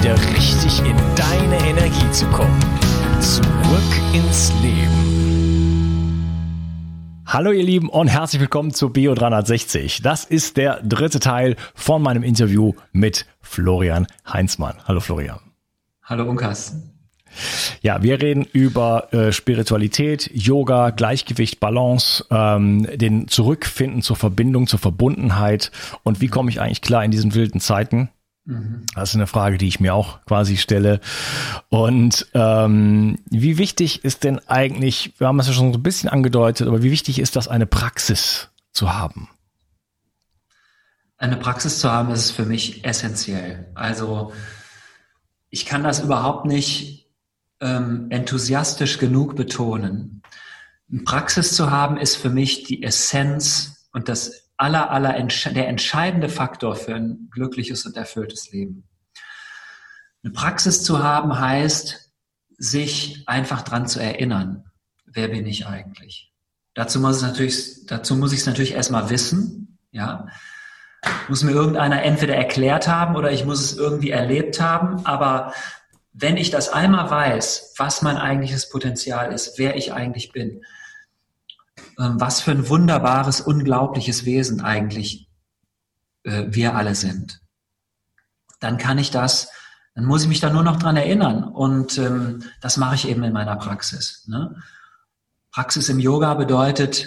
wieder richtig in deine Energie zu kommen. Zurück ins Leben. Hallo ihr Lieben und herzlich willkommen zu Bio 360. Das ist der dritte Teil von meinem Interview mit Florian Heinzmann. Hallo Florian. Hallo Unkas. Ja, wir reden über äh, Spiritualität, Yoga, Gleichgewicht, Balance, ähm, den Zurückfinden zur Verbindung, zur Verbundenheit und wie komme ich eigentlich klar in diesen wilden Zeiten. Mhm. Das ist eine Frage, die ich mir auch quasi stelle. Und ähm, wie wichtig ist denn eigentlich, wir haben es ja schon so ein bisschen angedeutet, aber wie wichtig ist das, eine Praxis zu haben? Eine Praxis zu haben, ist für mich essentiell. Also ich kann das überhaupt nicht ähm, enthusiastisch genug betonen. Eine Praxis zu haben, ist für mich die Essenz und das aller, aller, der entscheidende Faktor für ein glückliches und erfülltes Leben. Eine Praxis zu haben heißt, sich einfach dran zu erinnern, wer bin ich eigentlich? Dazu muss, es natürlich, dazu muss ich es natürlich erstmal wissen, ja. Muss mir irgendeiner entweder erklärt haben oder ich muss es irgendwie erlebt haben, aber wenn ich das einmal weiß, was mein eigentliches Potenzial ist, wer ich eigentlich bin, was für ein wunderbares, unglaubliches Wesen eigentlich äh, wir alle sind. Dann kann ich das, dann muss ich mich da nur noch dran erinnern. Und ähm, das mache ich eben in meiner Praxis. Ne? Praxis im Yoga bedeutet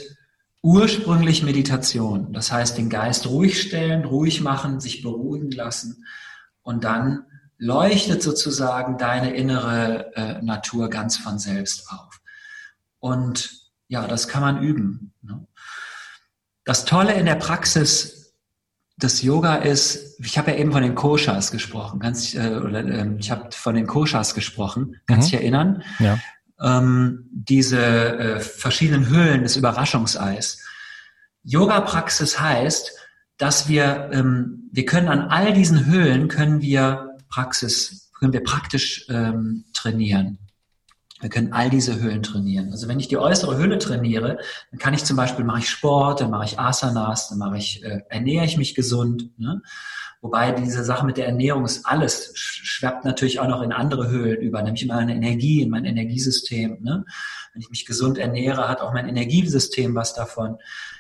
ursprünglich Meditation. Das heißt, den Geist ruhig stellen, ruhig machen, sich beruhigen lassen und dann leuchtet sozusagen deine innere äh, Natur ganz von selbst auf. Und ja, das kann man üben. Ne? Das Tolle in der Praxis des Yoga ist, ich habe ja eben von den Koshas gesprochen, ganz, äh, oder, äh, ich habe von den Koshas gesprochen, kannst mhm. dich erinnern? Ja. Ähm, diese äh, verschiedenen Höhlen des Überraschungseis. Yoga-Praxis heißt, dass wir, ähm, wir können an all diesen Höhlen können wir Praxis, können wir praktisch ähm, trainieren. Wir können all diese Höhlen trainieren. Also wenn ich die äußere Hülle trainiere, dann kann ich zum Beispiel mache ich Sport, dann mache ich Asanas, dann mache ich äh, ernähre ich mich gesund. Ne? Wobei diese Sache mit der Ernährung ist alles schwappt natürlich auch noch in andere Höhlen über, nämlich in meine Energie, in mein Energiesystem. Ne? Wenn ich mich gesund ernähre, hat auch mein Energiesystem was davon.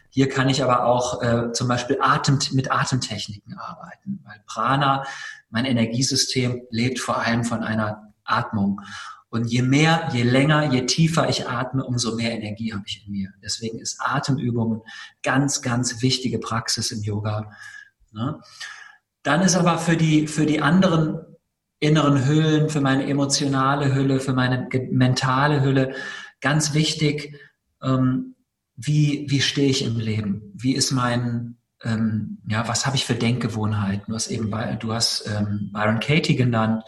Hier kann ich aber auch äh, zum Beispiel Atem, mit Atemtechniken arbeiten, weil Prana, mein Energiesystem, lebt vor allem von einer Atmung. Und je mehr, je länger, je tiefer ich atme, umso mehr Energie habe ich in mir. Deswegen ist Atemübungen ganz, ganz wichtige Praxis im Yoga. Ne? Dann ist aber für die, für die anderen inneren Hüllen, für meine emotionale Hülle, für meine mentale Hülle ganz wichtig, ähm, wie, wie stehe ich im Leben? Wie ist mein, ähm, ja, was habe ich für Denkgewohnheiten? Du hast eben, du hast ähm, Byron Katie genannt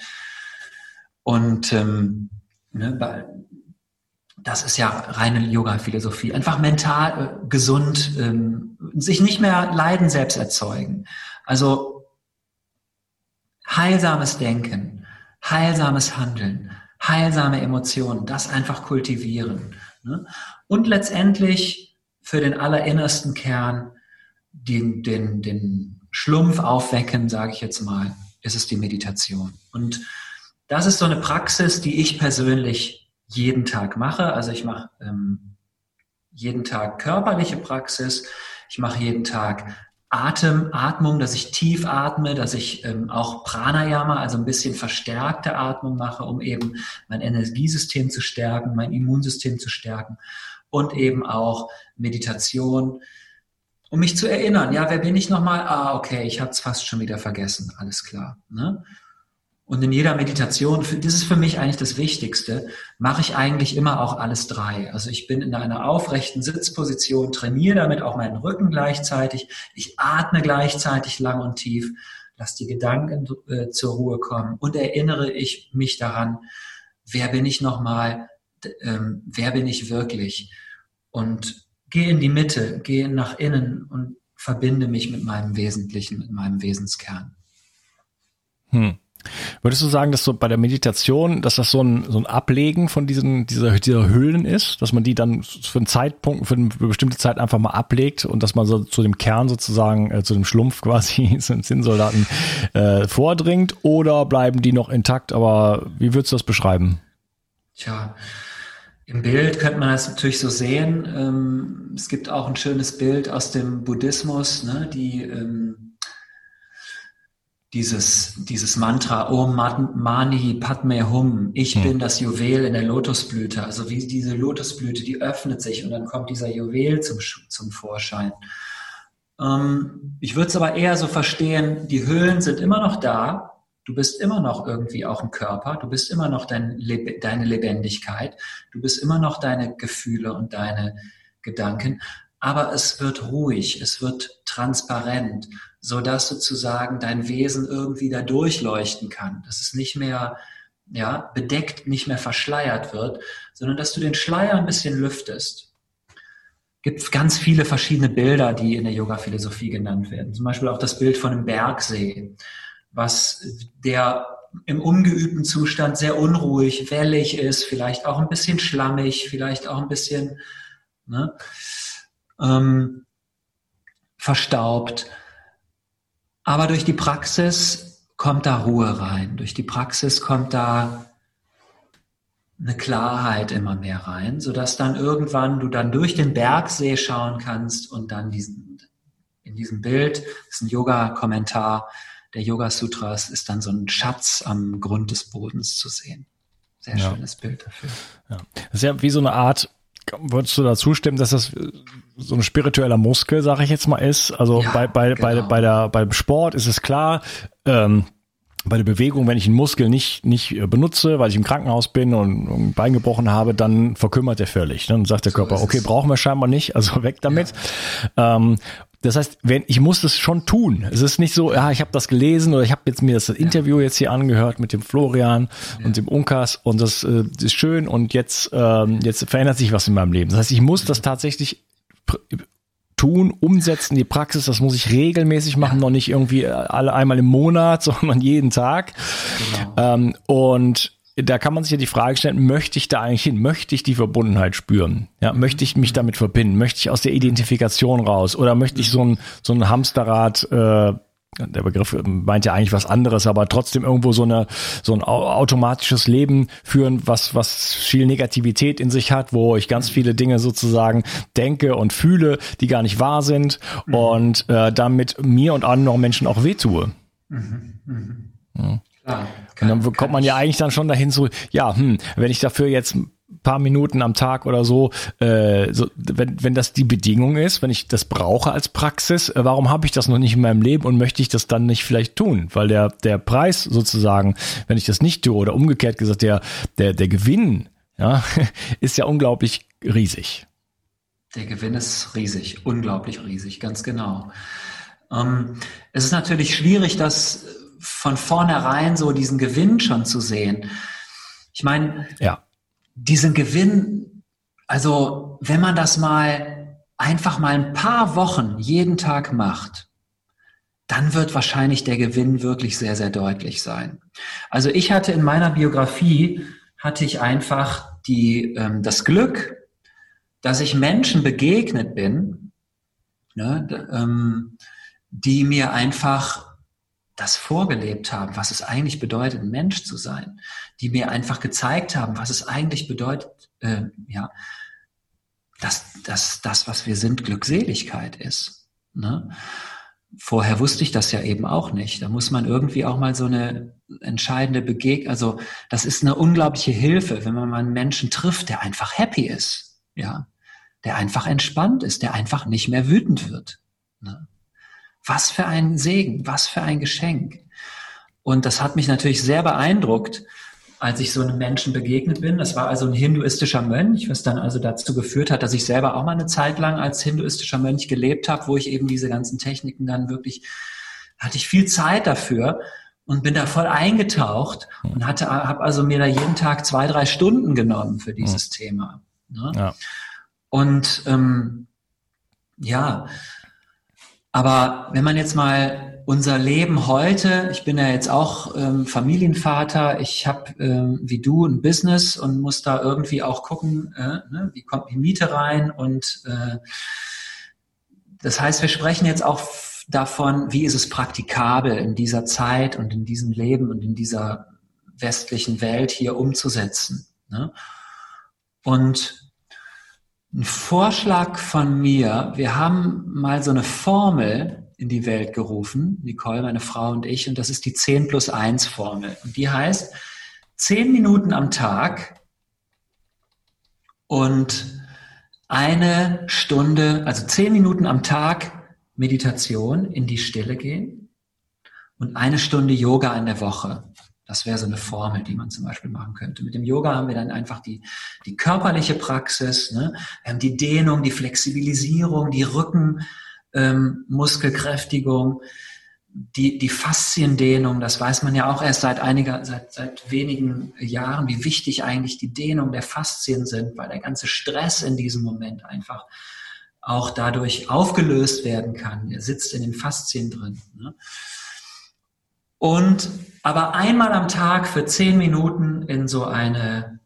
und ähm, ne, das ist ja reine Yoga-Philosophie. Einfach mental äh, gesund, ähm, sich nicht mehr Leiden selbst erzeugen. Also heilsames Denken, heilsames Handeln, heilsame Emotionen, das einfach kultivieren. Ne? Und letztendlich für den allerinnersten Kern den, den, den Schlumpf aufwecken, sage ich jetzt mal, ist es die Meditation. Und das ist so eine Praxis, die ich persönlich jeden Tag mache. Also ich mache ähm, jeden Tag körperliche Praxis, ich mache jeden Tag Atem, Atmung, dass ich tief atme, dass ich ähm, auch Pranayama, also ein bisschen verstärkte Atmung mache, um eben mein Energiesystem zu stärken, mein Immunsystem zu stärken und eben auch Meditation, um mich zu erinnern, ja, wer bin ich nochmal? Ah, okay, ich habe es fast schon wieder vergessen, alles klar. Ne? Und in jeder Meditation, das ist für mich eigentlich das Wichtigste, mache ich eigentlich immer auch alles drei. Also ich bin in einer aufrechten Sitzposition, trainiere damit auch meinen Rücken gleichzeitig, ich atme gleichzeitig lang und tief, lasse die Gedanken äh, zur Ruhe kommen und erinnere ich mich daran, wer bin ich nochmal, ähm, wer bin ich wirklich? Und gehe in die Mitte, gehe nach innen und verbinde mich mit meinem Wesentlichen, mit meinem Wesenskern. Hm. Würdest du sagen, dass so bei der Meditation, dass das so ein, so ein Ablegen von diesen, dieser, dieser Höhlen ist, dass man die dann für einen Zeitpunkt, für eine bestimmte Zeit einfach mal ablegt und dass man so zu dem Kern sozusagen, äh, zu dem Schlumpf quasi, zum Zinnsoldaten äh, vordringt oder bleiben die noch intakt? Aber wie würdest du das beschreiben? Tja, im Bild könnte man das natürlich so sehen. Ähm, es gibt auch ein schönes Bild aus dem Buddhismus, ne, die ähm, dieses, dieses Mantra Om Mani Padme Hum, ich hm. bin das Juwel in der Lotusblüte. Also wie diese Lotusblüte, die öffnet sich und dann kommt dieser Juwel zum, zum Vorschein. Ähm, ich würde es aber eher so verstehen, die Höhlen sind immer noch da. Du bist immer noch irgendwie auch ein Körper. Du bist immer noch dein, deine Lebendigkeit. Du bist immer noch deine Gefühle und deine Gedanken. Aber es wird ruhig. Es wird transparent so dass sozusagen dein Wesen irgendwie da durchleuchten kann, dass es nicht mehr ja, bedeckt, nicht mehr verschleiert wird, sondern dass du den Schleier ein bisschen lüftest. Gibt ganz viele verschiedene Bilder, die in der Yoga-Philosophie genannt werden. Zum Beispiel auch das Bild von einem Bergsee, was der im ungeübten Zustand sehr unruhig, wellig ist, vielleicht auch ein bisschen schlammig, vielleicht auch ein bisschen ne, ähm, verstaubt. Aber durch die Praxis kommt da Ruhe rein. Durch die Praxis kommt da eine Klarheit immer mehr rein, sodass dann irgendwann du dann durch den Bergsee schauen kannst und dann diesen, in diesem Bild, das ist ein Yoga-Kommentar der Yoga-Sutras, ist dann so ein Schatz am Grund des Bodens zu sehen. Sehr ja. schönes Bild dafür. Ja. Das ist ja wie so eine Art Würdest du da zustimmen, dass das so ein spiritueller Muskel, sage ich jetzt mal, ist? Also ja, bei, bei, genau. bei, bei der, beim Sport ist es klar, ähm, bei der Bewegung, wenn ich einen Muskel nicht, nicht äh, benutze, weil ich im Krankenhaus bin und ein Bein gebrochen habe, dann verkümmert er völlig. Dann sagt der so Körper, okay, brauchen wir scheinbar nicht, also weg damit. Ja. Ähm, das heißt, wenn ich muss das schon tun. Es ist nicht so, ja, ich habe das gelesen oder ich habe jetzt mir das Interview jetzt hier angehört mit dem Florian ja. und dem Unkas und das äh, ist schön und jetzt ähm, jetzt verändert sich was in meinem Leben. Das heißt, ich muss das tatsächlich tun, umsetzen, die Praxis, das muss ich regelmäßig machen, noch nicht irgendwie alle einmal im Monat, sondern jeden Tag. Genau. Ähm, und da kann man sich ja die Frage stellen, möchte ich da eigentlich hin? Möchte ich die Verbundenheit spüren? Ja, möchte ich mich damit verbinden? Möchte ich aus der Identifikation raus? Oder möchte ich so ein, so ein Hamsterrad, äh, der Begriff meint ja eigentlich was anderes, aber trotzdem irgendwo so eine so ein automatisches Leben führen, was was viel Negativität in sich hat, wo ich ganz viele Dinge sozusagen denke und fühle, die gar nicht wahr sind mhm. und äh, damit mir und anderen Menschen auch wehtue. Mhm. Mhm. Ja. Kann, und dann kommt man ja eigentlich dann schon dahin so, ja, hm, wenn ich dafür jetzt paar Minuten am Tag oder so, äh, so wenn, wenn das die Bedingung ist, wenn ich das brauche als Praxis, äh, warum habe ich das noch nicht in meinem Leben und möchte ich das dann nicht vielleicht tun? Weil der, der Preis sozusagen, wenn ich das nicht tue oder umgekehrt gesagt, der, der, der Gewinn, ja, ist ja unglaublich riesig. Der Gewinn ist riesig, unglaublich riesig, ganz genau. Ähm, es ist natürlich schwierig, das von vornherein so diesen Gewinn schon zu sehen. Ich meine, ja diesen Gewinn, also wenn man das mal einfach mal ein paar Wochen jeden Tag macht, dann wird wahrscheinlich der Gewinn wirklich sehr, sehr deutlich sein. Also ich hatte in meiner Biografie, hatte ich einfach die, ähm, das Glück, dass ich Menschen begegnet bin, ne, ähm, die mir einfach das vorgelebt haben, was es eigentlich bedeutet, Mensch zu sein, die mir einfach gezeigt haben, was es eigentlich bedeutet, äh, ja, dass, dass das, was wir sind, Glückseligkeit ist. Ne? Vorher wusste ich das ja eben auch nicht. Da muss man irgendwie auch mal so eine entscheidende Begegnung, also das ist eine unglaubliche Hilfe, wenn man mal einen Menschen trifft, der einfach happy ist, ja, der einfach entspannt ist, der einfach nicht mehr wütend wird. Ne? Was für ein Segen, was für ein Geschenk. Und das hat mich natürlich sehr beeindruckt, als ich so einem Menschen begegnet bin. Das war also ein hinduistischer Mönch, was dann also dazu geführt hat, dass ich selber auch mal eine Zeit lang als hinduistischer Mönch gelebt habe, wo ich eben diese ganzen Techniken dann wirklich, hatte ich viel Zeit dafür und bin da voll eingetaucht und hatte, habe also mir da jeden Tag zwei, drei Stunden genommen für dieses mhm. Thema. Ne? Ja. Und ähm, ja, aber wenn man jetzt mal unser Leben heute, ich bin ja jetzt auch ähm, Familienvater, ich habe ähm, wie du ein Business und muss da irgendwie auch gucken, äh, ne, wie kommt die Miete rein und äh, das heißt, wir sprechen jetzt auch davon, wie ist es praktikabel in dieser Zeit und in diesem Leben und in dieser westlichen Welt hier umzusetzen. Ne? Und ein Vorschlag von mir. Wir haben mal so eine Formel in die Welt gerufen, Nicole, meine Frau und ich, und das ist die 10 plus 1 Formel. Und die heißt, 10 Minuten am Tag und eine Stunde, also 10 Minuten am Tag Meditation in die Stille gehen und eine Stunde Yoga in der Woche. Das wäre so eine Formel, die man zum Beispiel machen könnte. Mit dem Yoga haben wir dann einfach die, die körperliche Praxis, ne? wir haben die Dehnung, die Flexibilisierung, die Rückenmuskelkräftigung, ähm, die, die Fasziendehnung, das weiß man ja auch erst seit einiger, seit, seit wenigen Jahren, wie wichtig eigentlich die Dehnung der Faszien sind, weil der ganze Stress in diesem Moment einfach auch dadurch aufgelöst werden kann. Er sitzt in den Faszien drin. Ne? Und aber einmal am Tag für zehn Minuten in so eine,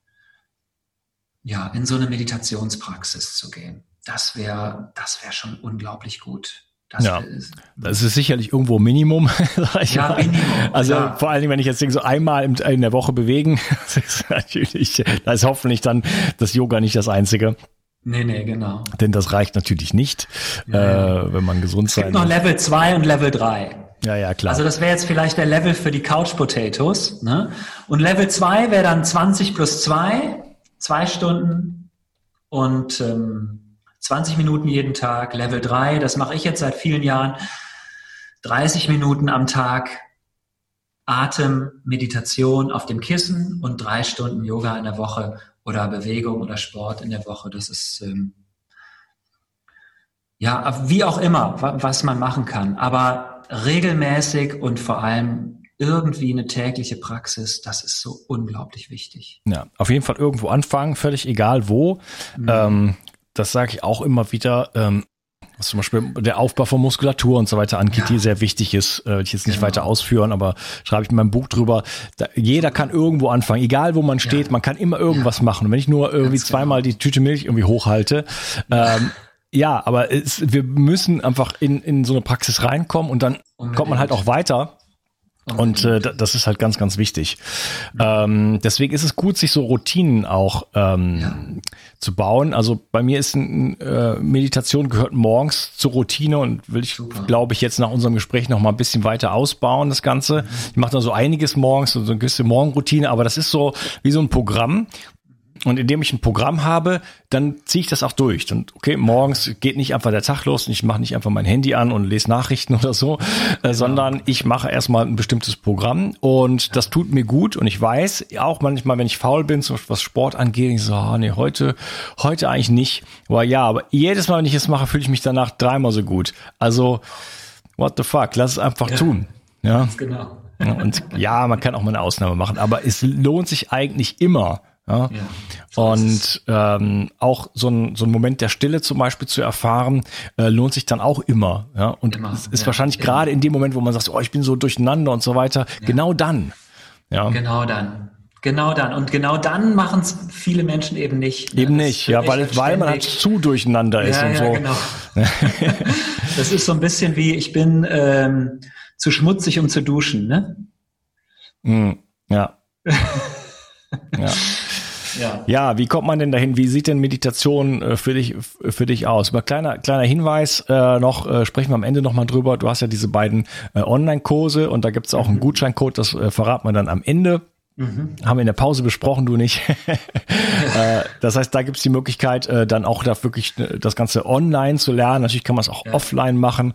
ja, in so eine Meditationspraxis zu gehen. Das wäre, das wäre schon unglaublich gut. Das ja, ist, das ist sicherlich irgendwo Minimum. ja, mal. Minimum. Also ja. vor allen Dingen, wenn ich jetzt denke, so einmal in der Woche bewegen, das ist natürlich, da ist hoffentlich dann das Yoga nicht das einzige. Nee, nee, genau. Denn das reicht natürlich nicht, ja, äh, wenn man gesund sein Es gibt noch Level 2 und Level 3. Ja, ja, klar. Also das wäre jetzt vielleicht der Level für die Couch Potatoes. Ne? Und Level 2 wäre dann 20 plus 2, zwei Stunden und ähm, 20 Minuten jeden Tag. Level 3, das mache ich jetzt seit vielen Jahren, 30 Minuten am Tag Atem, Meditation auf dem Kissen und drei Stunden Yoga in der Woche oder Bewegung oder Sport in der Woche. Das ist ähm, ja wie auch immer, was man machen kann. Aber regelmäßig und vor allem irgendwie eine tägliche Praxis, das ist so unglaublich wichtig. Ja, auf jeden Fall irgendwo anfangen, völlig egal wo. Mhm. Ähm, das sage ich auch immer wieder. Ähm, was zum Beispiel der Aufbau von Muskulatur und so weiter angeht, ja. die sehr wichtig ist, äh, ich jetzt nicht genau. weiter ausführen, aber schreibe ich in meinem Buch drüber. Da, jeder kann irgendwo anfangen, egal wo man steht, ja. man kann immer irgendwas ja. machen. Und wenn ich nur irgendwie Ganz zweimal genau. die Tüte Milch irgendwie hochhalte, ähm, ja, aber es, wir müssen einfach in, in so eine Praxis reinkommen und dann Unbedingt. kommt man halt auch weiter. Und äh, das ist halt ganz, ganz wichtig. Ähm, deswegen ist es gut, sich so Routinen auch ähm, ja. zu bauen. Also bei mir ist ein, äh, Meditation gehört morgens zur Routine und will ich, glaube ich, jetzt nach unserem Gespräch noch mal ein bisschen weiter ausbauen, das Ganze. Mhm. Ich mache da so einiges morgens, so eine gewisse Morgenroutine, aber das ist so wie so ein Programm, und indem ich ein Programm habe, dann ziehe ich das auch durch. Und okay, morgens geht nicht einfach der Tag los und ich mache nicht einfach mein Handy an und lese Nachrichten oder so, genau. sondern ich mache erstmal ein bestimmtes Programm und das tut mir gut. Und ich weiß auch manchmal, wenn ich faul bin, so was Sport angeht, ich so, oh, nee, heute, heute eigentlich nicht. Aber ja, aber jedes Mal, wenn ich es mache, fühle ich mich danach dreimal so gut. Also, what the fuck, lass es einfach ja. tun. Ja, genau. Und ja, man kann auch mal eine Ausnahme machen, aber es lohnt sich eigentlich immer, ja. ja und ähm, auch so ein, so ein Moment der Stille zum Beispiel zu erfahren, äh, lohnt sich dann auch immer. Ja? Und immer, es ist ja, wahrscheinlich gerade in dem Moment, wo man sagt, oh, ich bin so durcheinander und so weiter, ja. genau dann. Ja. Genau dann. Genau dann. Und genau dann machen es viele Menschen eben nicht. Ne? Eben nicht, ja, weil, weil man halt zu durcheinander ist ja, und ja, so. Genau. das ist so ein bisschen wie, ich bin ähm, zu schmutzig, um zu duschen, ne? Mm, ja. ja. Ja. ja, wie kommt man denn dahin? Wie sieht denn Meditation äh, für dich für dich aus? Aber kleiner kleiner Hinweis äh, noch äh, sprechen wir am Ende noch mal drüber. Du hast ja diese beiden äh, Online-Kurse und da gibt es auch einen mhm. Gutscheincode. Das äh, verraten wir dann am Ende. Mhm. Haben wir in der Pause besprochen, du nicht. Äh, das heißt, da gibt es die Möglichkeit, äh, dann auch da wirklich äh, das Ganze online zu lernen. Natürlich kann man es auch ja. offline machen.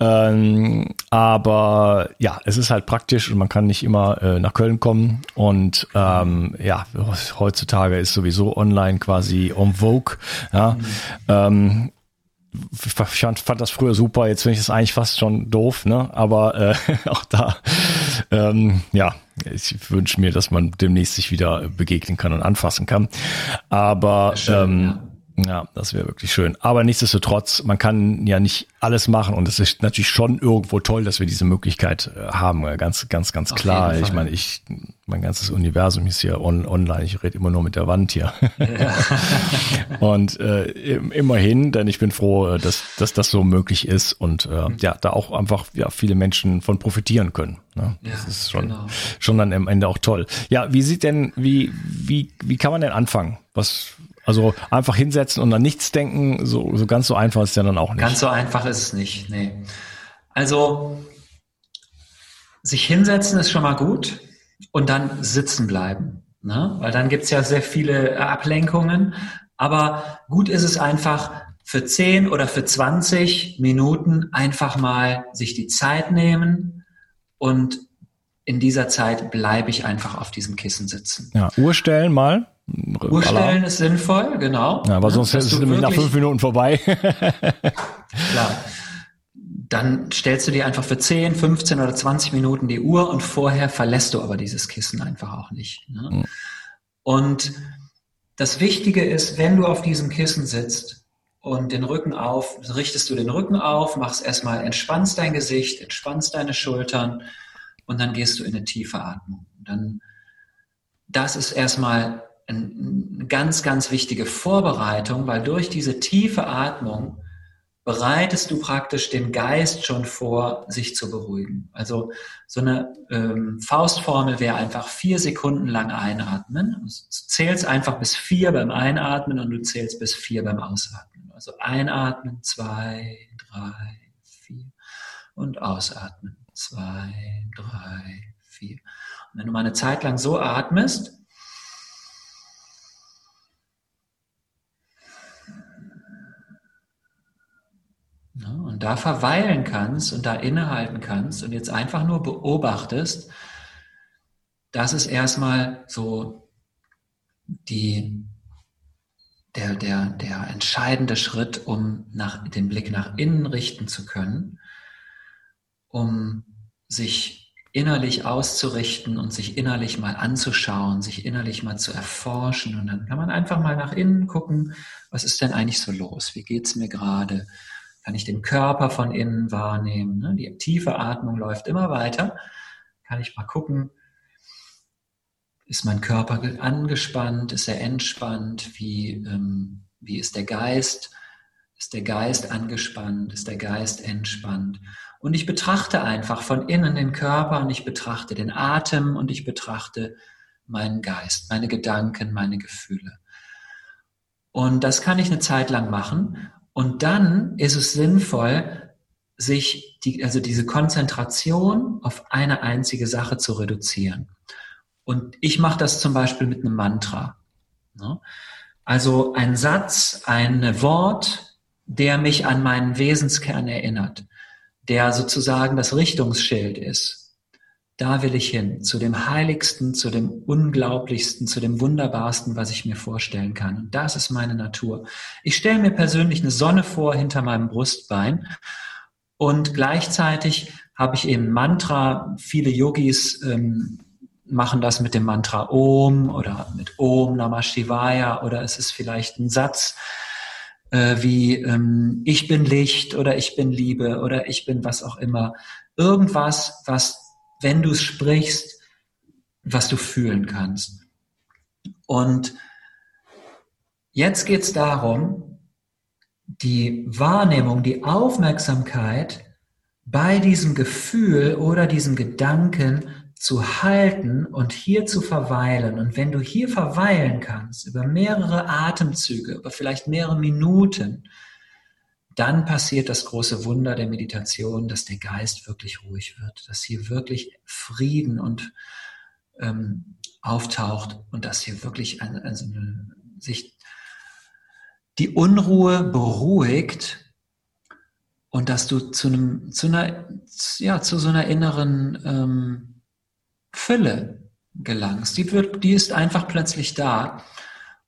Ähm, aber ja, es ist halt praktisch und man kann nicht immer nach Köln kommen. Und ähm, ja, heutzutage ist sowieso online quasi en vogue. Ja. Mhm. Ähm, ich fand, fand das früher super, jetzt finde ich das eigentlich fast schon doof, ne? Aber äh, auch da, ähm, ja, ich wünsche mir, dass man demnächst sich wieder begegnen kann und anfassen kann. Aber Schön, ähm, ja. Ja, das wäre wirklich schön. Aber nichtsdestotrotz, man kann ja nicht alles machen und es ist natürlich schon irgendwo toll, dass wir diese Möglichkeit äh, haben. Ganz, ganz, ganz Auf klar. Ich meine, ich, mein ganzes Universum ist hier on, online. Ich rede immer nur mit der Wand hier. Ja. und äh, immerhin, denn ich bin froh, äh, dass, dass das so möglich ist und äh, mhm. ja, da auch einfach ja, viele Menschen von profitieren können. Ne? Das ja, ist schon, genau. schon dann am Ende auch toll. Ja, wie sieht denn, wie, wie, wie kann man denn anfangen? Was, also einfach hinsetzen und dann nichts denken, so, so ganz so einfach ist ja dann auch nicht. Ganz so einfach ist es nicht, nee. Also sich hinsetzen ist schon mal gut und dann sitzen bleiben. Ne? Weil dann gibt's ja sehr viele Ablenkungen. Aber gut ist es einfach, für 10 oder für 20 Minuten einfach mal sich die Zeit nehmen und in dieser Zeit bleibe ich einfach auf diesem Kissen sitzen. Ja, Uhr stellen mal. Urstellen ist sinnvoll, genau. Ja, aber sonst ist es nämlich nach fünf Minuten vorbei. klar. Dann stellst du dir einfach für 10, 15 oder 20 Minuten die Uhr und vorher verlässt du aber dieses Kissen einfach auch nicht. Ne? Mhm. Und das Wichtige ist, wenn du auf diesem Kissen sitzt und den Rücken auf, richtest du den Rücken auf, machst erstmal, entspannst dein Gesicht, entspannst deine Schultern und dann gehst du in eine tiefe Atmung. dann, das ist erstmal eine ganz, ganz wichtige Vorbereitung, weil durch diese tiefe Atmung bereitest du praktisch den Geist schon vor, sich zu beruhigen. Also so eine ähm, Faustformel wäre einfach vier Sekunden lang einatmen. Du zählst einfach bis vier beim Einatmen und du zählst bis vier beim Ausatmen. Also einatmen, zwei, drei, vier und ausatmen, zwei, drei, vier. Und wenn du mal eine Zeit lang so atmest, und da verweilen kannst und da innehalten kannst und jetzt einfach nur beobachtest, das ist erstmal so die, der, der, der entscheidende Schritt, um nach, den Blick nach innen richten zu können, um sich innerlich auszurichten und sich innerlich mal anzuschauen, sich innerlich mal zu erforschen. Und dann kann man einfach mal nach innen gucken, was ist denn eigentlich so los? Wie geht's mir gerade? Kann ich den Körper von innen wahrnehmen? Ne? Die tiefe Atmung läuft immer weiter. Kann ich mal gucken, ist mein Körper angespannt? Ist er entspannt? Wie, ähm, wie ist der Geist? Ist der Geist angespannt? Ist der Geist entspannt? Und ich betrachte einfach von innen den Körper und ich betrachte den Atem und ich betrachte meinen Geist, meine Gedanken, meine Gefühle. Und das kann ich eine Zeit lang machen. Und dann ist es sinnvoll, sich die, also diese Konzentration auf eine einzige Sache zu reduzieren. Und ich mache das zum Beispiel mit einem Mantra. Ne? Also ein Satz, ein Wort, der mich an meinen Wesenskern erinnert, der sozusagen das Richtungsschild ist. Da will ich hin, zu dem Heiligsten, zu dem Unglaublichsten, zu dem Wunderbarsten, was ich mir vorstellen kann. Und das ist meine Natur. Ich stelle mir persönlich eine Sonne vor hinter meinem Brustbein und gleichzeitig habe ich eben Mantra. Viele Yogis ähm, machen das mit dem Mantra Om oder mit Om Namah Shivaya oder es ist vielleicht ein Satz äh, wie ähm, Ich bin Licht oder Ich bin Liebe oder Ich bin was auch immer. Irgendwas, was, wenn du sprichst, was du fühlen kannst. Und jetzt geht es darum, die Wahrnehmung, die Aufmerksamkeit bei diesem Gefühl oder diesem Gedanken zu halten und hier zu verweilen. Und wenn du hier verweilen kannst, über mehrere Atemzüge, über vielleicht mehrere Minuten, dann passiert das große Wunder der Meditation, dass der Geist wirklich ruhig wird, dass hier wirklich Frieden und ähm, auftaucht und dass hier wirklich eine, also eine, sich die Unruhe beruhigt und dass du zu einem, zu einer, ja, zu so einer inneren ähm, Fülle gelangst. Die, wird, die ist einfach plötzlich da.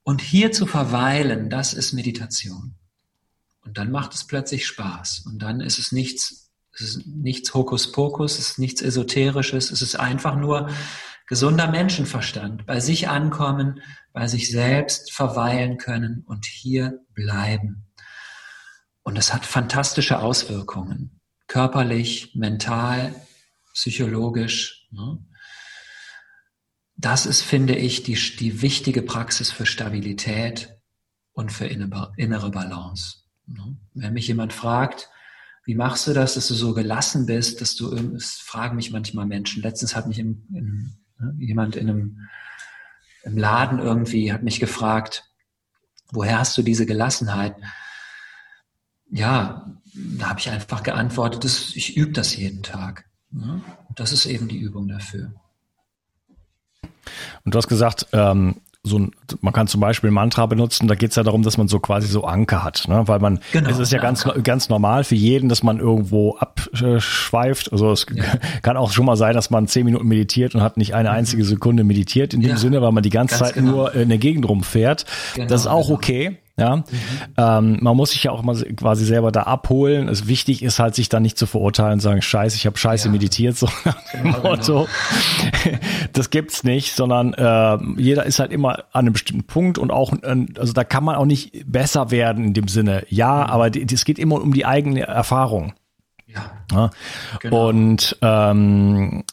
Und hier zu verweilen, das ist Meditation. Und dann macht es plötzlich Spaß. Und dann ist es nichts, es ist nichts Hokuspokus, es ist nichts Esoterisches, es ist einfach nur gesunder Menschenverstand. Bei sich ankommen, bei sich selbst verweilen können und hier bleiben. Und es hat fantastische Auswirkungen. Körperlich, mental, psychologisch. Ne? Das ist, finde ich, die, die wichtige Praxis für Stabilität und für innere Balance. Ne? Wenn mich jemand fragt, wie machst du das, dass du so gelassen bist, dass du, es fragen mich manchmal Menschen. Letztens hat mich im, im, ne, jemand in einem im Laden irgendwie, hat mich gefragt, woher hast du diese Gelassenheit? Ja, da habe ich einfach geantwortet, das, ich übe das jeden Tag. Ne? Das ist eben die Übung dafür. Und du hast gesagt, ähm, so ein, man kann zum Beispiel ein Mantra benutzen, da geht es ja darum, dass man so quasi so Anker hat, ne? weil man, genau, es ist ja ganz, ganz normal für jeden, dass man irgendwo abschweift, also es ja. kann auch schon mal sein, dass man zehn Minuten meditiert und hat nicht eine mhm. einzige Sekunde meditiert in dem ja. Sinne, weil man die ganze ganz Zeit genau. nur in der Gegend rumfährt. Genau, das ist auch genau. okay. Ja, mhm. ähm, man muss sich ja auch mal quasi selber da abholen. Es wichtig ist halt, sich dann nicht zu verurteilen und sagen, Scheiße, ich habe Scheiße ja. meditiert, so nach dem genau, Motto. Genau. das gibt's nicht, sondern äh, jeder ist halt immer an einem bestimmten Punkt und auch, äh, also da kann man auch nicht besser werden in dem Sinne. Ja, mhm. aber es geht immer um die eigene Erfahrung. Ja. ja. Genau. Und ähm,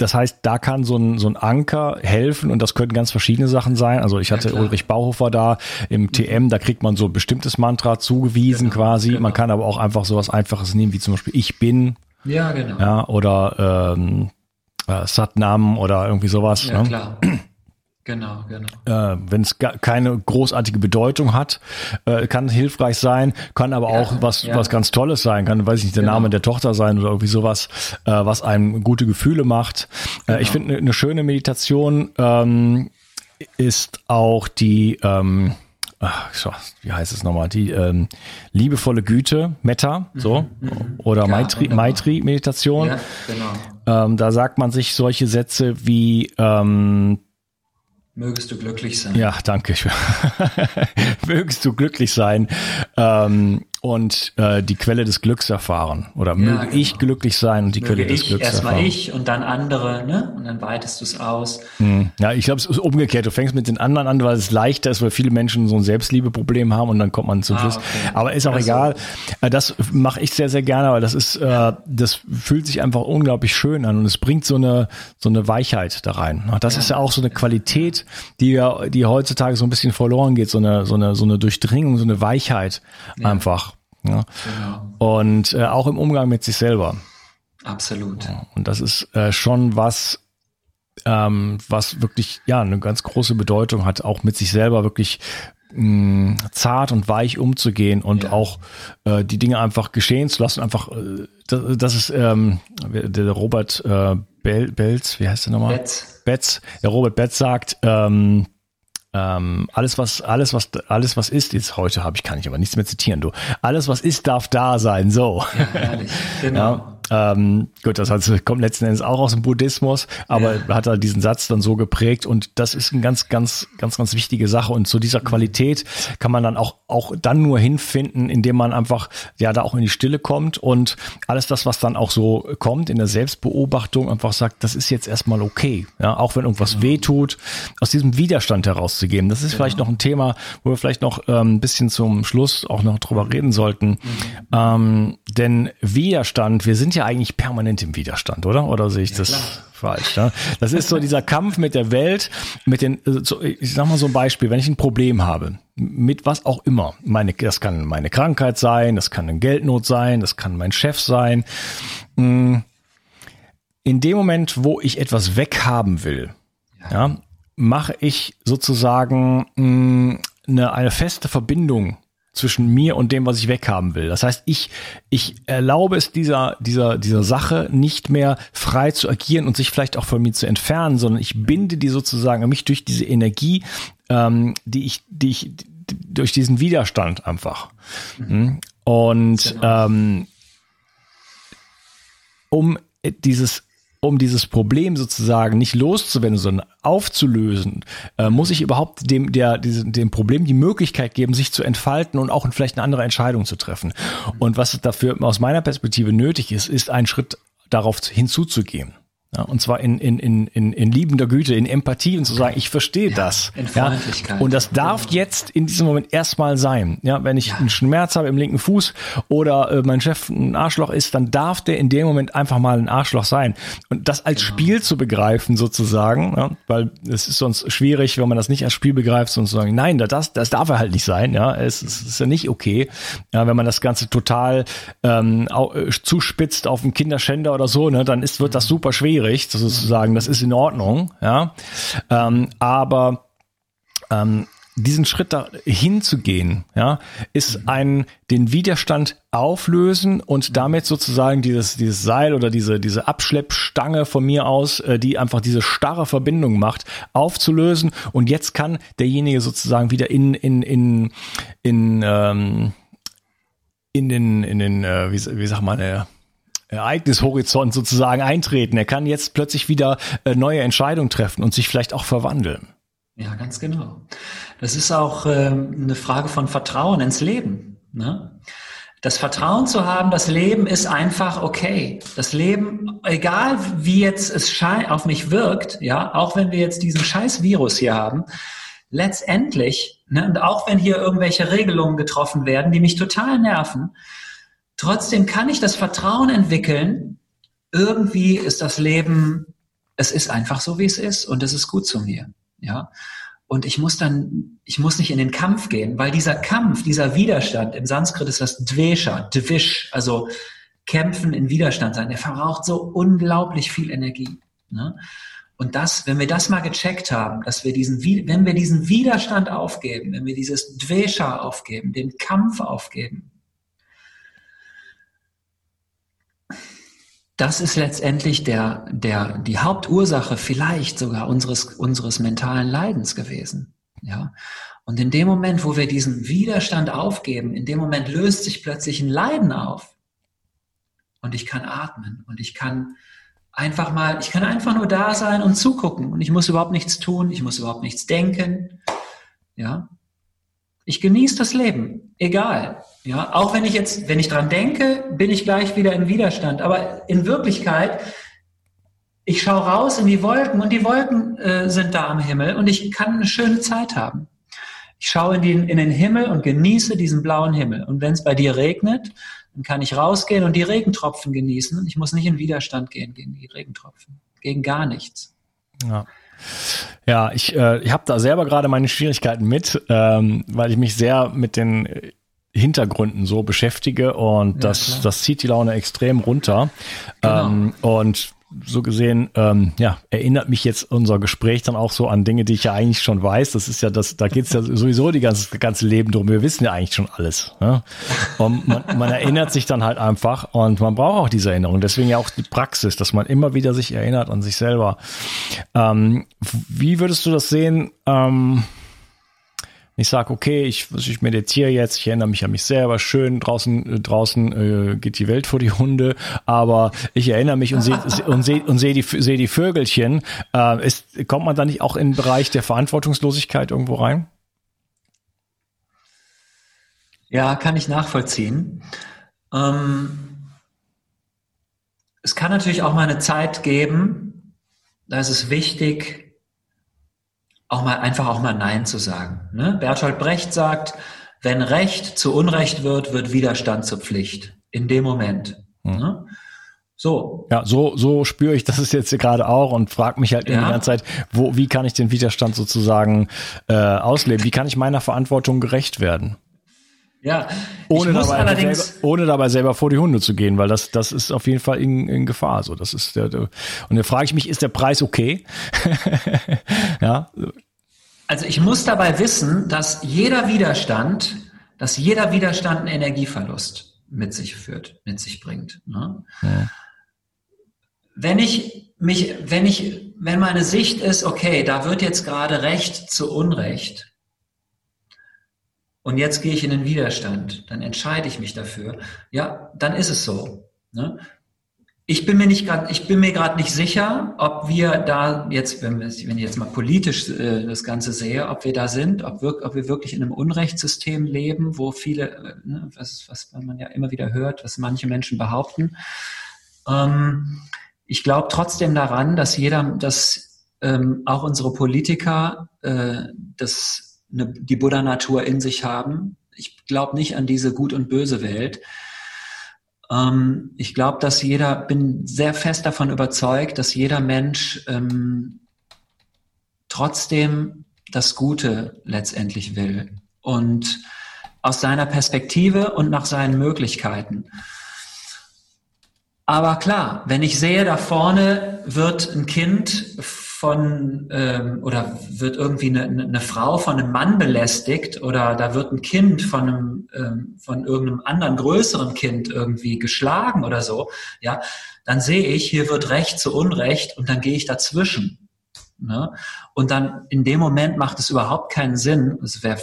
das heißt, da kann so ein, so ein Anker helfen und das könnten ganz verschiedene Sachen sein. Also ich hatte ja, Ulrich Bauhofer da im TM, da kriegt man so ein bestimmtes Mantra zugewiesen genau, quasi. Genau. Man kann aber auch einfach so was Einfaches nehmen, wie zum Beispiel Ich bin. Ja, genau. Ja, oder ähm, äh, Satnam oder irgendwie sowas. Ja, ne? klar. Genau, genau. Äh, Wenn es keine großartige Bedeutung hat, äh, kann hilfreich sein, kann aber ja, auch was, ja. was ganz Tolles sein, kann, weiß ich nicht, der genau. Name der Tochter sein oder irgendwie sowas, äh, was einem gute Gefühle macht. Genau. Äh, ich genau. finde, eine ne schöne Meditation ähm, ist auch die, ähm, ach, wie heißt es nochmal, die ähm, liebevolle Güte, Metta, so, mhm, mhm. oder ja, Maitri, Maitri Meditation. Ja, genau. Ähm, da sagt man sich solche Sätze wie ähm, Mögest du glücklich sein. Ja, danke. Mögest du glücklich sein. Ähm, und äh, die Quelle des Glücks erfahren. Oder ja, möge genau. ich glücklich sein und die möge Quelle des Glücks erstmal erfahren. Erstmal ich und dann andere, ne? Und dann weitest du es aus. Hm. Ja, ich glaube, es ist umgekehrt. Du fängst mit den anderen an, weil es leichter ist, weil viele Menschen so ein Selbstliebeproblem haben und dann kommt man zum ah, Schluss. Okay. Aber ist auch also. egal. Äh, das mache ich sehr, sehr gerne, weil das ist, äh, das fühlt sich einfach unglaublich schön an und es bringt so eine, so eine Weichheit da rein. Das ja. ist ja auch so eine Qualität, die ja, die heutzutage so ein bisschen verloren geht, so eine, so eine, so eine Durchdringung, so eine Weichheit ja. einfach. Ja? Genau. Und äh, auch im Umgang mit sich selber. Absolut. Ja, und das ist äh, schon was, ähm, was wirklich ja eine ganz große Bedeutung hat, auch mit sich selber wirklich mh, zart und weich umzugehen und ja. auch äh, die Dinge einfach geschehen zu lassen. Einfach, äh, das, das ist ähm, der Robert äh, Bel Belz, wie heißt der nochmal? Betz. Betz. Der Robert Betz sagt, ähm, ähm, alles was alles was alles was ist jetzt heute habe ich kann ich aber nichts mehr zitieren du. Alles was ist darf da sein so. Ja, herrlich. genau. ja, ähm, gut, das heißt, kommt letzten Endes auch aus dem Buddhismus, aber ja. hat er diesen Satz dann so geprägt und das ist eine ganz, ganz, ganz, ganz wichtige Sache und zu dieser Qualität kann man dann auch, auch dann nur hinfinden, indem man einfach, ja, da auch in die Stille kommt und alles das, was dann auch so kommt in der Selbstbeobachtung, einfach sagt, das ist jetzt erstmal okay, ja, auch wenn irgendwas genau. weh tut, aus diesem Widerstand herauszugeben. Das ist genau. vielleicht noch ein Thema, wo wir vielleicht noch ähm, ein bisschen zum Schluss auch noch drüber reden sollten, mhm. ähm, denn Widerstand, wir sind ja ja eigentlich permanent im Widerstand, oder? Oder sehe ich ja, das klar. falsch? Ne? Das ist so dieser Kampf mit der Welt, mit den, äh, ich sag mal so ein Beispiel, wenn ich ein Problem habe, mit was auch immer, meine, das kann meine Krankheit sein, das kann eine Geldnot sein, das kann mein Chef sein. Mm, in dem Moment, wo ich etwas weghaben will, ja, mache ich sozusagen mm, eine, eine feste Verbindung zwischen mir und dem, was ich weghaben will. Das heißt, ich, ich erlaube es dieser, dieser, dieser Sache nicht mehr frei zu agieren und sich vielleicht auch von mir zu entfernen, sondern ich binde die sozusagen an mich durch diese Energie, ähm, die ich, die ich, durch diesen Widerstand einfach. Mhm. Und ähm, um dieses um dieses Problem sozusagen nicht loszuwerden, sondern aufzulösen, äh, muss ich überhaupt dem, der, diesem, dem Problem die Möglichkeit geben, sich zu entfalten und auch vielleicht eine andere Entscheidung zu treffen. Und was dafür aus meiner Perspektive nötig ist, ist ein Schritt darauf hinzuzugehen. Ja, und zwar in, in, in, in, in liebender Güte, in Empathie und zu sagen, ich verstehe ja, das. In Freundlichkeit. Ja, und das darf jetzt in diesem Moment erstmal sein. Ja, wenn ich ja. einen Schmerz habe im linken Fuß oder äh, mein Chef ein Arschloch ist, dann darf der in dem Moment einfach mal ein Arschloch sein. Und das als genau. Spiel zu begreifen sozusagen, ja, weil es ist sonst schwierig, wenn man das nicht als Spiel begreift, sondern zu sagen, nein, das, das darf er halt nicht sein. Ja, es, es ist ja nicht okay. Ja, wenn man das Ganze total ähm, äh, zuspitzt auf einen Kinderschänder oder so, ne, dann ist, wird das super schwierig schwierig, sozusagen, das ist in Ordnung, ja. Ähm, aber ähm, diesen Schritt da hinzugehen, ja, ist ein den Widerstand auflösen und damit sozusagen dieses dieses Seil oder diese diese Abschleppstange von mir aus, äh, die einfach diese starre Verbindung macht, aufzulösen und jetzt kann derjenige sozusagen wieder in in in in ähm, in den in den äh, wie, wie sagt man äh, Ereignishorizont sozusagen eintreten. Er kann jetzt plötzlich wieder äh, neue Entscheidungen treffen und sich vielleicht auch verwandeln. Ja, ganz genau. Das ist auch äh, eine Frage von Vertrauen ins Leben. Ne? Das Vertrauen zu haben, das Leben ist einfach okay. Das Leben, egal wie jetzt es auf mich wirkt, ja, auch wenn wir jetzt diesen scheiß Virus hier haben, letztendlich, ne, und auch wenn hier irgendwelche Regelungen getroffen werden, die mich total nerven, Trotzdem kann ich das Vertrauen entwickeln, irgendwie ist das Leben, es ist einfach so, wie es ist und es ist gut zu mir. Ja. Und ich muss dann, ich muss nicht in den Kampf gehen, weil dieser Kampf, dieser Widerstand, im Sanskrit ist das Dvesha, Dvish, also kämpfen in Widerstand sein, der verbraucht so unglaublich viel Energie. Ne? Und das, wenn wir das mal gecheckt haben, dass wir diesen, wenn wir diesen Widerstand aufgeben, wenn wir dieses Dvesha aufgeben, den Kampf aufgeben, das ist letztendlich der, der, die Hauptursache vielleicht sogar unseres, unseres mentalen Leidens gewesen. Ja. Und in dem Moment, wo wir diesen Widerstand aufgeben, in dem Moment löst sich plötzlich ein Leiden auf. Und ich kann atmen und ich kann einfach mal, ich kann einfach nur da sein und zugucken und ich muss überhaupt nichts tun, ich muss überhaupt nichts denken. Ja. Ich genieße das Leben, egal. Ja, auch wenn ich jetzt, wenn ich dran denke, bin ich gleich wieder im Widerstand. Aber in Wirklichkeit, ich schaue raus in die Wolken und die Wolken äh, sind da am Himmel und ich kann eine schöne Zeit haben. Ich schaue in den, in den Himmel und genieße diesen blauen Himmel. Und wenn es bei dir regnet, dann kann ich rausgehen und die Regentropfen genießen. Ich muss nicht in Widerstand gehen gegen die Regentropfen, gegen gar nichts. Ja. Ja, ich, äh, ich habe da selber gerade meine Schwierigkeiten mit, ähm, weil ich mich sehr mit den Hintergründen so beschäftige und ja, das, klar. das zieht die Laune extrem runter. Genau. Ähm, und so gesehen, ähm, ja, erinnert mich jetzt unser Gespräch dann auch so an Dinge, die ich ja eigentlich schon weiß. Das ist ja das, da geht's ja sowieso die ganze, ganze Leben drum. Wir wissen ja eigentlich schon alles. Ne? Und man, man erinnert sich dann halt einfach und man braucht auch diese Erinnerung. Deswegen ja auch die Praxis, dass man immer wieder sich erinnert an sich selber. Ähm, wie würdest du das sehen? Ähm, ich sage, okay, ich, ich meditiere jetzt, ich erinnere mich an mich selber, schön, draußen, äh, draußen äh, geht die Welt vor die Hunde, aber ich erinnere mich und sehe und seh, und seh die, seh die Vögelchen. Äh, ist, kommt man da nicht auch in den Bereich der Verantwortungslosigkeit irgendwo rein? Ja, kann ich nachvollziehen. Ähm, es kann natürlich auch mal eine Zeit geben, da ist es wichtig, auch mal einfach auch mal Nein zu sagen. Ne? Bertolt Brecht sagt, wenn Recht zu Unrecht wird, wird Widerstand zur Pflicht. In dem Moment. Hm. Ne? So. Ja, so, so spüre ich das ist jetzt gerade auch und frage mich halt ja. die ganze Zeit, wo, wie kann ich den Widerstand sozusagen äh, ausleben? Wie kann ich meiner Verantwortung gerecht werden? Ja, ohne dabei, selber, ohne dabei selber vor die Hunde zu gehen, weil das, das ist auf jeden Fall in, in Gefahr. So, das ist der, der und da frage ich mich, ist der Preis okay? ja. Also ich muss dabei wissen, dass jeder Widerstand, dass jeder Widerstand einen Energieverlust mit sich führt, mit sich bringt. Ne? Ja. Wenn ich mich, wenn ich, wenn meine Sicht ist, okay, da wird jetzt gerade Recht zu Unrecht, und jetzt gehe ich in den Widerstand, dann entscheide ich mich dafür, ja, dann ist es so. Ne? Ich bin mir nicht gerade, ich bin mir gerade nicht sicher, ob wir da jetzt, wenn, wir, wenn ich jetzt mal politisch äh, das Ganze sehe, ob wir da sind, ob wir, ob wir wirklich in einem Unrechtssystem leben, wo viele, äh, ne, was, was man ja immer wieder hört, was manche Menschen behaupten. Ähm, ich glaube trotzdem daran, dass jeder, dass ähm, auch unsere Politiker äh, das eine, die Buddha-Natur in sich haben. Ich glaube nicht an diese Gut- und Böse-Welt. Ähm, ich glaube, dass jeder, bin sehr fest davon überzeugt, dass jeder Mensch ähm, trotzdem das Gute letztendlich will und aus seiner Perspektive und nach seinen Möglichkeiten. Aber klar, wenn ich sehe, da vorne wird ein Kind von ähm, oder wird irgendwie eine, eine Frau von einem Mann belästigt oder da wird ein Kind von einem ähm, von irgendeinem anderen größeren Kind irgendwie geschlagen oder so, ja, dann sehe ich, hier wird Recht zu Unrecht und dann gehe ich dazwischen. Ne? Und dann in dem Moment macht es überhaupt keinen Sinn. Es wäre,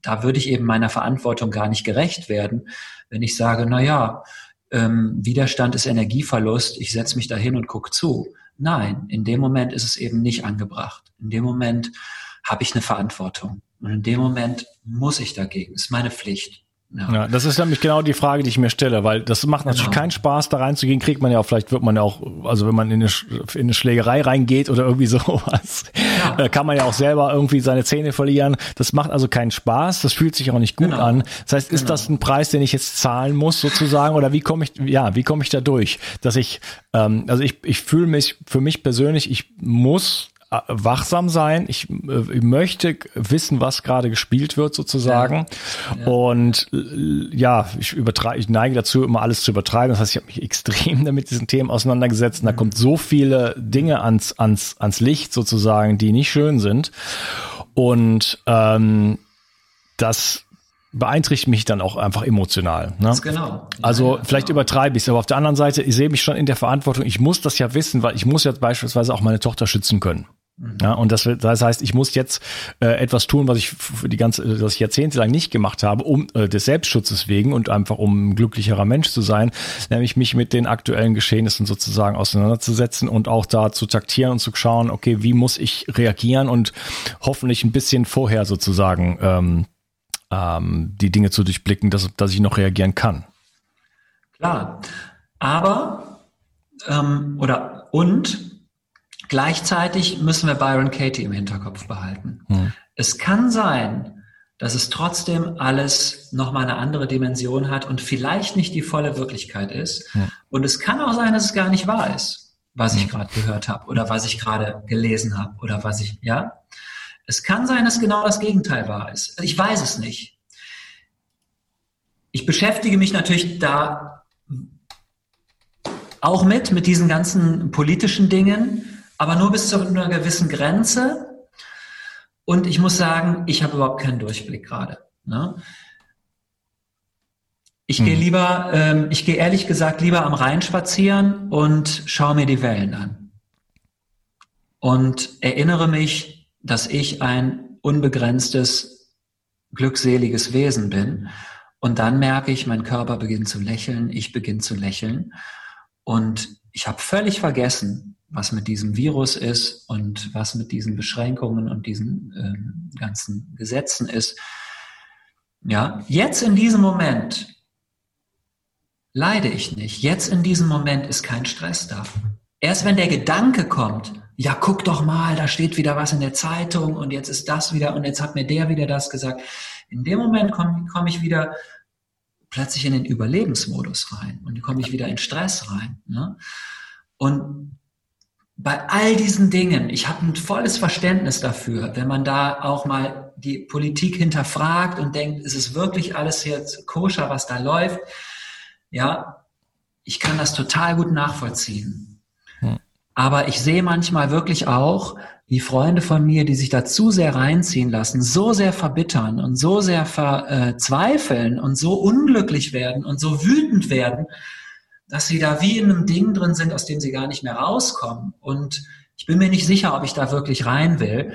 da würde ich eben meiner Verantwortung gar nicht gerecht werden, wenn ich sage, na ja, ähm, Widerstand ist Energieverlust, ich setze mich da hin und gucke zu. Nein, in dem Moment ist es eben nicht angebracht. In dem Moment habe ich eine Verantwortung. Und in dem Moment muss ich dagegen. Ist meine Pflicht. Ja. ja. das ist nämlich genau die Frage, die ich mir stelle, weil das macht natürlich genau. keinen Spaß, da reinzugehen. Kriegt man ja auch, vielleicht wird man ja auch, also wenn man in eine, in eine Schlägerei reingeht oder irgendwie sowas, ja. Äh, kann man ja auch selber irgendwie seine Zähne verlieren. Das macht also keinen Spaß, das fühlt sich auch nicht gut genau. an. Das heißt, ist genau. das ein Preis, den ich jetzt zahlen muss sozusagen, oder wie komme ich, ja, wie komme ich da durch, dass ich, ähm, also ich, ich fühle mich für mich persönlich, ich muss wachsam sein. Ich, äh, ich möchte wissen, was gerade gespielt wird sozusagen. Ja. Ja. Und äh, ja, ich übertreibe, ich neige dazu, immer alles zu übertreiben. Das heißt, ich habe mich extrem damit diesen Themen auseinandergesetzt. Und da kommt so viele Dinge ans, ans, ans Licht sozusagen, die nicht schön sind. Und ähm, das beeinträchtigt mich dann auch einfach emotional. Ne? Genau. Also ja, vielleicht genau. übertreibe ich es, aber auf der anderen Seite, ich sehe mich schon in der Verantwortung, ich muss das ja wissen, weil ich muss jetzt beispielsweise auch meine Tochter schützen können. Mhm. Ja, und das, das heißt, ich muss jetzt äh, etwas tun, was ich für die ganze, was ich jahrzehntelang nicht gemacht habe, um äh, des Selbstschutzes wegen und einfach um ein glücklicherer Mensch zu sein, nämlich mich mit den aktuellen Geschehnissen sozusagen auseinanderzusetzen und auch da zu taktieren und zu schauen, okay, wie muss ich reagieren und hoffentlich ein bisschen vorher sozusagen ähm, ähm, die Dinge zu durchblicken, dass, dass ich noch reagieren kann. Klar, aber ähm, oder und Gleichzeitig müssen wir Byron Katie im Hinterkopf behalten. Hm. Es kann sein, dass es trotzdem alles nochmal eine andere Dimension hat und vielleicht nicht die volle Wirklichkeit ist. Hm. Und es kann auch sein, dass es gar nicht wahr ist, was ich hm. gerade gehört habe oder was ich gerade gelesen habe oder was ich, ja. Es kann sein, dass genau das Gegenteil wahr ist. Ich weiß es nicht. ich beschäftige mich natürlich da auch mit, mit diesen ganzen politischen Dingen, aber nur bis zu einer gewissen Grenze. Und ich muss sagen, ich habe überhaupt keinen Durchblick gerade. Ne? Ich hm. gehe lieber, ähm, ich gehe ehrlich gesagt lieber am Rhein spazieren und schaue mir die Wellen an. Und erinnere mich, dass ich ein unbegrenztes, glückseliges Wesen bin. Und dann merke ich, mein Körper beginnt zu lächeln, ich beginne zu lächeln. Und ich habe völlig vergessen, was mit diesem Virus ist und was mit diesen Beschränkungen und diesen äh, ganzen Gesetzen ist. Ja, jetzt in diesem Moment leide ich nicht. Jetzt in diesem Moment ist kein Stress da. Erst wenn der Gedanke kommt, ja, guck doch mal, da steht wieder was in der Zeitung und jetzt ist das wieder und jetzt hat mir der wieder das gesagt. In dem Moment komme komm ich wieder plötzlich in den Überlebensmodus rein und komme ich wieder in Stress rein. Ne? Und bei all diesen Dingen, ich habe ein volles Verständnis dafür, wenn man da auch mal die Politik hinterfragt und denkt, ist es wirklich alles jetzt koscher, was da läuft? Ja, ich kann das total gut nachvollziehen. Hm. Aber ich sehe manchmal wirklich auch, wie Freunde von mir, die sich da zu sehr reinziehen lassen, so sehr verbittern und so sehr verzweifeln und so unglücklich werden und so wütend werden, dass sie da wie in einem Ding drin sind, aus dem sie gar nicht mehr rauskommen. Und ich bin mir nicht sicher, ob ich da wirklich rein will.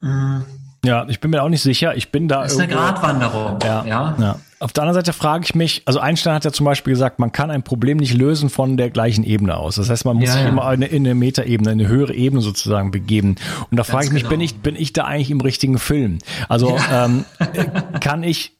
Mhm. Ja, ich bin mir auch nicht sicher. Ich bin da. Das ist irgendwo, eine Gratwanderung. Ja, ja. ja. Auf der anderen Seite frage ich mich, also Einstein hat ja zum Beispiel gesagt, man kann ein Problem nicht lösen von der gleichen Ebene aus. Das heißt, man muss ja, sich ja. immer in eine Metaebene, eine höhere Ebene sozusagen begeben. Und da frage ich mich, genau. bin ich, bin ich da eigentlich im richtigen Film? Also ähm, kann ich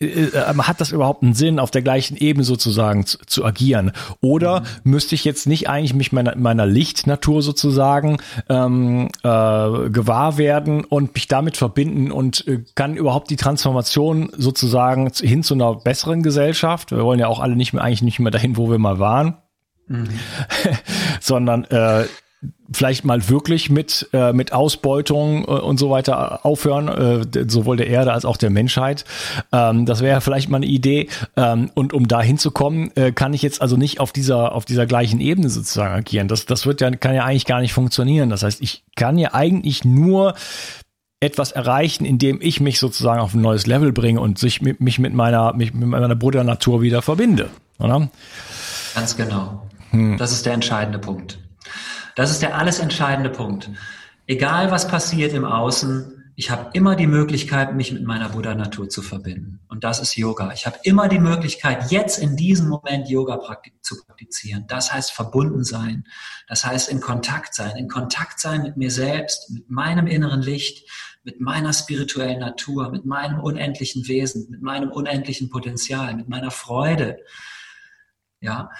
hat das überhaupt einen Sinn, auf der gleichen Ebene sozusagen zu, zu agieren? Oder mhm. müsste ich jetzt nicht eigentlich mich meiner, meiner Lichtnatur sozusagen ähm, äh, gewahr werden und mich damit verbinden und äh, kann überhaupt die Transformation sozusagen hin zu einer besseren Gesellschaft? Wir wollen ja auch alle nicht mehr eigentlich nicht mehr dahin, wo wir mal waren. Mhm. sondern äh, vielleicht mal wirklich mit, äh, mit Ausbeutung äh, und so weiter aufhören, äh, sowohl der Erde als auch der Menschheit. Ähm, das wäre vielleicht mal eine Idee. Ähm, und um da hinzukommen, äh, kann ich jetzt also nicht auf dieser, auf dieser gleichen Ebene sozusagen agieren. Das, das wird ja, kann ja eigentlich gar nicht funktionieren. Das heißt, ich kann ja eigentlich nur etwas erreichen, indem ich mich sozusagen auf ein neues Level bringe und sich mit, mich mit meiner, mich mit meiner Brüdernatur wieder verbinde. Oder? Ganz genau. Hm. Das ist der entscheidende Punkt. Das ist der alles entscheidende Punkt. Egal was passiert im Außen, ich habe immer die Möglichkeit, mich mit meiner Buddha-Natur zu verbinden. Und das ist Yoga. Ich habe immer die Möglichkeit, jetzt in diesem Moment Yoga zu praktizieren. Das heißt verbunden sein. Das heißt in Kontakt sein. In Kontakt sein mit mir selbst, mit meinem inneren Licht, mit meiner spirituellen Natur, mit meinem unendlichen Wesen, mit meinem unendlichen Potenzial, mit meiner Freude. Ja.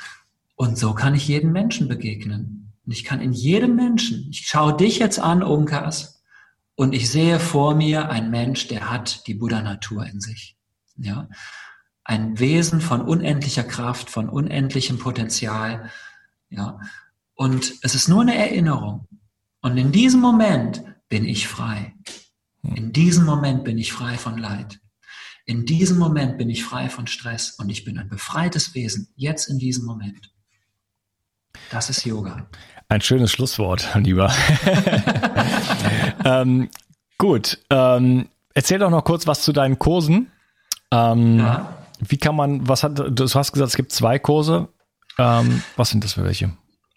Und so kann ich jedem Menschen begegnen. Und ich kann in jedem Menschen, ich schaue dich jetzt an, Unkas, und ich sehe vor mir einen Mensch, der hat die Buddha-Natur in sich. Ja. Ein Wesen von unendlicher Kraft, von unendlichem Potenzial. Ja. Und es ist nur eine Erinnerung. Und in diesem Moment bin ich frei. In diesem Moment bin ich frei von Leid. In diesem Moment bin ich frei von Stress und ich bin ein befreites Wesen, jetzt in diesem Moment. Das ist Yoga. Ein schönes Schlusswort, lieber. ähm, gut, ähm, erzähl doch noch kurz was zu deinen Kursen. Ähm, ja. Wie kann man, was hat, du hast gesagt, es gibt zwei Kurse. Ähm, was sind das für welche?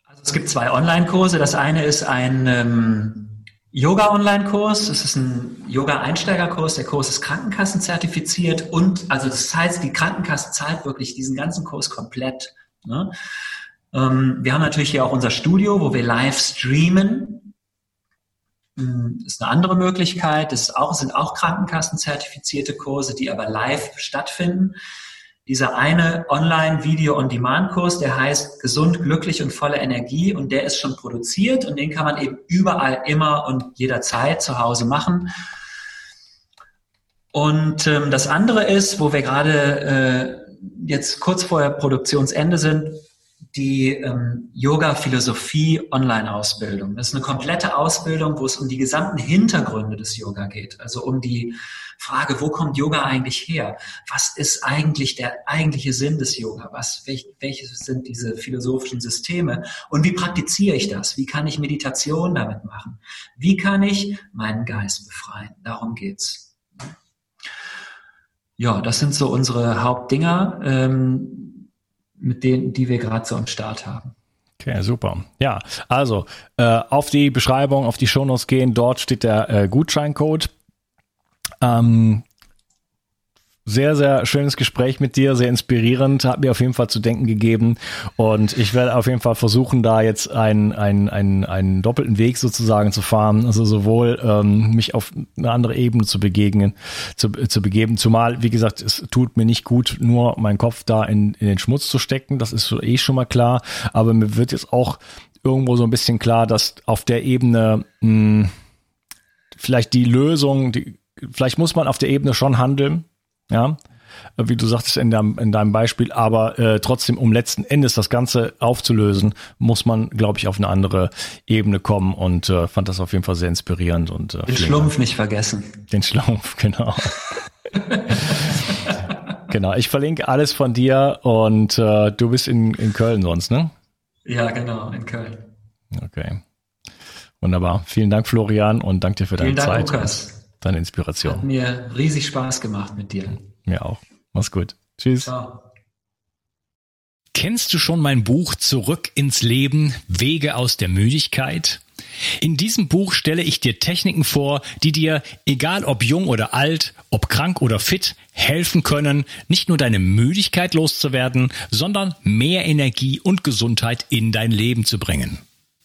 Also es gibt zwei Online-Kurse. Das eine ist ein ähm, Yoga-Online-Kurs. Es ist ein Yoga-Einsteigerkurs. Der Kurs ist Krankenkassen-zertifiziert und, also das heißt, die Krankenkasse zahlt wirklich diesen ganzen Kurs komplett. Ne? Ähm, wir haben natürlich hier auch unser Studio, wo wir live streamen. Das hm, ist eine andere Möglichkeit. Das auch, sind auch Krankenkassenzertifizierte Kurse, die aber live stattfinden. Dieser eine Online-Video-on-Demand-Kurs, der heißt Gesund, glücklich und volle Energie und der ist schon produziert und den kann man eben überall, immer und jederzeit zu Hause machen. Und ähm, das andere ist, wo wir gerade äh, jetzt kurz vor Produktionsende sind, die ähm, Yoga-Philosophie-Online-Ausbildung. Das ist eine komplette Ausbildung, wo es um die gesamten Hintergründe des Yoga geht. Also um die frage, wo kommt Yoga eigentlich her? Was ist eigentlich der eigentliche Sinn des Yoga? Was, welch, welche sind diese philosophischen Systeme? Und wie praktiziere ich das? Wie kann ich Meditation damit machen? Wie kann ich meinen Geist befreien? Darum geht's. Ja, das sind so unsere Hauptdinger, ähm, mit denen, die wir gerade so am Start haben. Okay, super. Ja, also äh, auf die Beschreibung, auf die Shownotes gehen. Dort steht der äh, Gutscheincode. Ähm, sehr, sehr schönes Gespräch mit dir, sehr inspirierend, hat mir auf jeden Fall zu denken gegeben. Und ich werde auf jeden Fall versuchen, da jetzt einen, einen, einen, einen doppelten Weg sozusagen zu fahren. Also sowohl ähm, mich auf eine andere Ebene zu begegnen, zu, zu begeben. Zumal, wie gesagt, es tut mir nicht gut, nur meinen Kopf da in, in den Schmutz zu stecken. Das ist eh schon mal klar. Aber mir wird jetzt auch irgendwo so ein bisschen klar, dass auf der Ebene mh, vielleicht die Lösung, die, vielleicht muss man auf der Ebene schon handeln ja, wie du sagtest in deinem, in deinem Beispiel, aber äh, trotzdem, um letzten Endes das Ganze aufzulösen, muss man, glaube ich, auf eine andere Ebene kommen und äh, fand das auf jeden Fall sehr inspirierend. Und, äh, Den Schlumpf Dank. nicht vergessen. Den Schlumpf, genau. genau, ich verlinke alles von dir und äh, du bist in, in Köln sonst, ne? Ja, genau, in Köln. Okay. Wunderbar. Vielen Dank, Florian, und danke dir für deine Vielen Dank, Zeit. Lukas deine Inspiration. Hat mir riesig Spaß gemacht mit dir. Mir auch. Mach's gut. Tschüss. Ciao. Kennst du schon mein Buch Zurück ins Leben, Wege aus der Müdigkeit? In diesem Buch stelle ich dir Techniken vor, die dir, egal ob jung oder alt, ob krank oder fit, helfen können, nicht nur deine Müdigkeit loszuwerden, sondern mehr Energie und Gesundheit in dein Leben zu bringen.